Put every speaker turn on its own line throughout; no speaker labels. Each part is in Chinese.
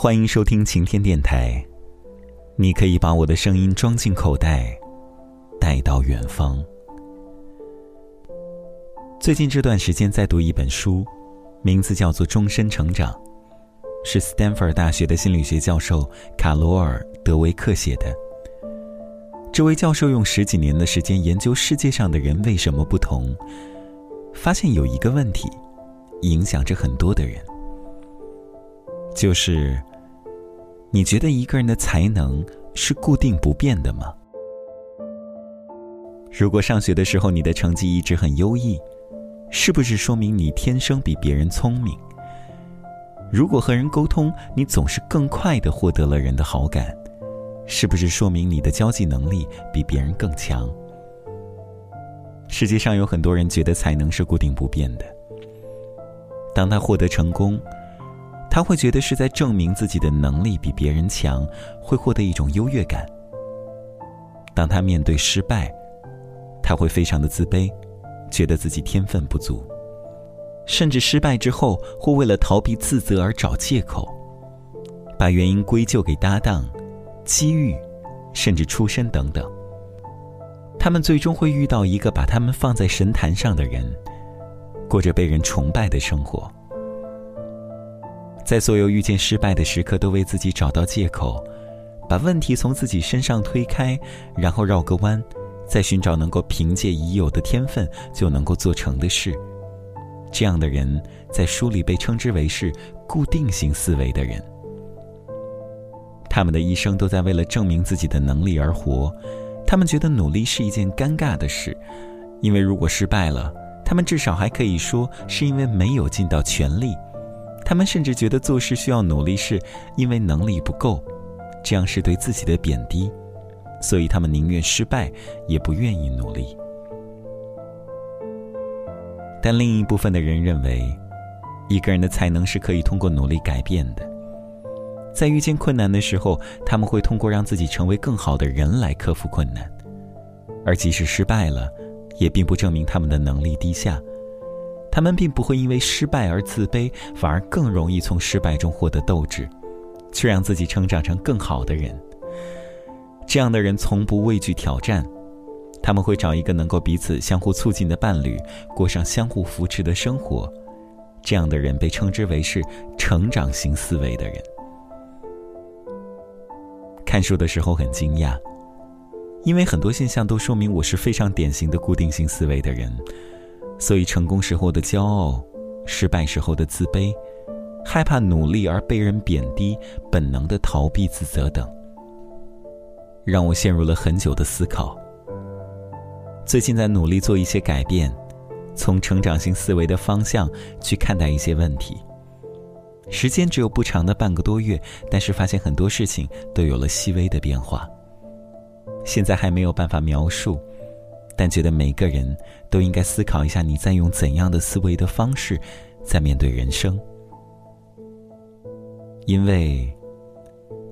欢迎收听晴天电台。你可以把我的声音装进口袋，带到远方。最近这段时间在读一本书，名字叫做《终身成长》，是斯坦福大学的心理学教授卡罗尔·德维克写的。这位教授用十几年的时间研究世界上的人为什么不同，发现有一个问题影响着很多的人，就是你觉得一个人的才能是固定不变的吗？如果上学的时候你的成绩一直很优异，是不是说明你天生比别人聪明？如果和人沟通，你总是更快的获得了人的好感？是不是说明你的交际能力比别人更强？世界上有很多人觉得才能是固定不变的。当他获得成功，他会觉得是在证明自己的能力比别人强，会获得一种优越感。当他面对失败，他会非常的自卑，觉得自己天分不足，甚至失败之后会为了逃避自责而找借口，把原因归咎给搭档。机遇，甚至出身等等，他们最终会遇到一个把他们放在神坛上的人，过着被人崇拜的生活。在所有遇见失败的时刻，都为自己找到借口，把问题从自己身上推开，然后绕个弯，再寻找能够凭借已有的天分就能够做成的事。这样的人，在书里被称之为是固定型思维的人。他们的一生都在为了证明自己的能力而活，他们觉得努力是一件尴尬的事，因为如果失败了，他们至少还可以说是因为没有尽到全力。他们甚至觉得做事需要努力是因为能力不够，这样是对自己的贬低，所以他们宁愿失败也不愿意努力。但另一部分的人认为，一个人的才能是可以通过努力改变的。在遇见困难的时候，他们会通过让自己成为更好的人来克服困难，而即使失败了，也并不证明他们的能力低下。他们并不会因为失败而自卑，反而更容易从失败中获得斗志，去让自己成长成更好的人。这样的人从不畏惧挑战，他们会找一个能够彼此相互促进的伴侣，过上相互扶持的生活。这样的人被称之为是成长型思维的人。看书的时候很惊讶，因为很多现象都说明我是非常典型的固定性思维的人，所以成功时候的骄傲，失败时候的自卑，害怕努力而被人贬低，本能的逃避自责等，让我陷入了很久的思考。最近在努力做一些改变，从成长性思维的方向去看待一些问题。时间只有不长的半个多月，但是发现很多事情都有了细微的变化。现在还没有办法描述，但觉得每个人都应该思考一下，你在用怎样的思维的方式在面对人生。因为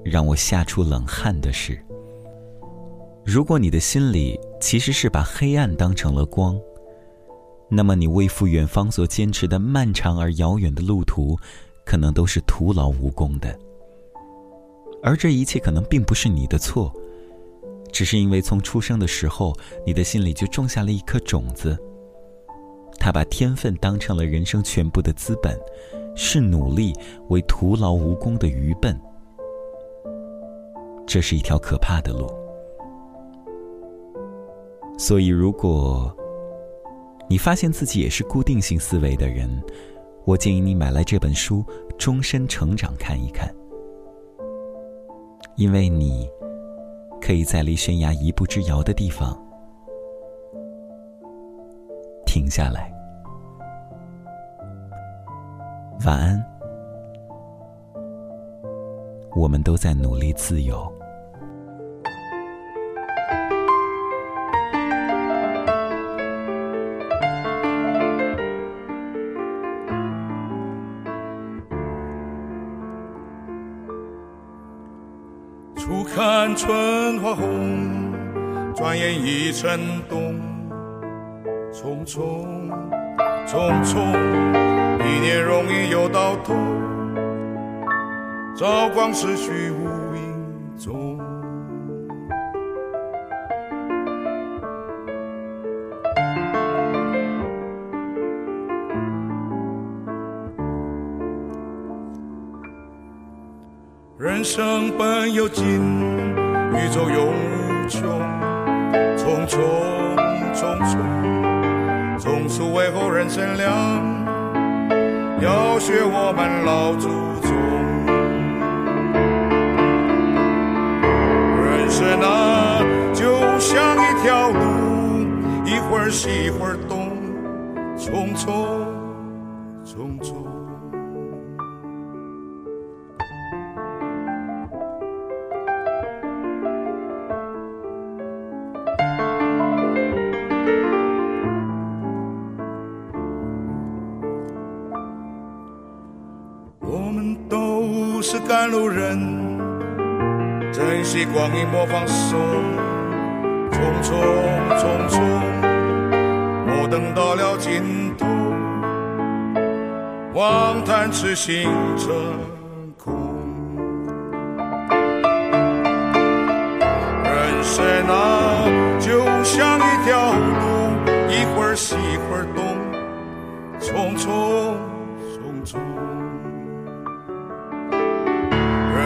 让我吓出冷汗的是，如果你的心里其实是把黑暗当成了光，那么你为赴远方所坚持的漫长而遥远的路途。可能都是徒劳无功的，而这一切可能并不是你的错，只是因为从出生的时候，你的心里就种下了一颗种子。他把天分当成了人生全部的资本，视努力为徒劳无功的愚笨。这是一条可怕的路。所以，如果你发现自己也是固定性思维的人，我建议你买来这本书《终身成长》看一看，因为你可以在离悬崖一步之遥的地方停下来。晚安，我们都在努力自由。
初看春花红，转眼已成冬。匆匆匆匆，一年容易又到头。朝光逝去无影踪。人生本有尽，宇宙永无穷，匆匆匆匆，总是为后人乘凉，要学我们老祖宗。人生啊，就像一条路，一会儿西一会儿东，匆匆匆匆。是赶路人，珍惜光阴莫放松，匆匆匆匆，莫等到了尽头，望叹痴心成空。人生啊，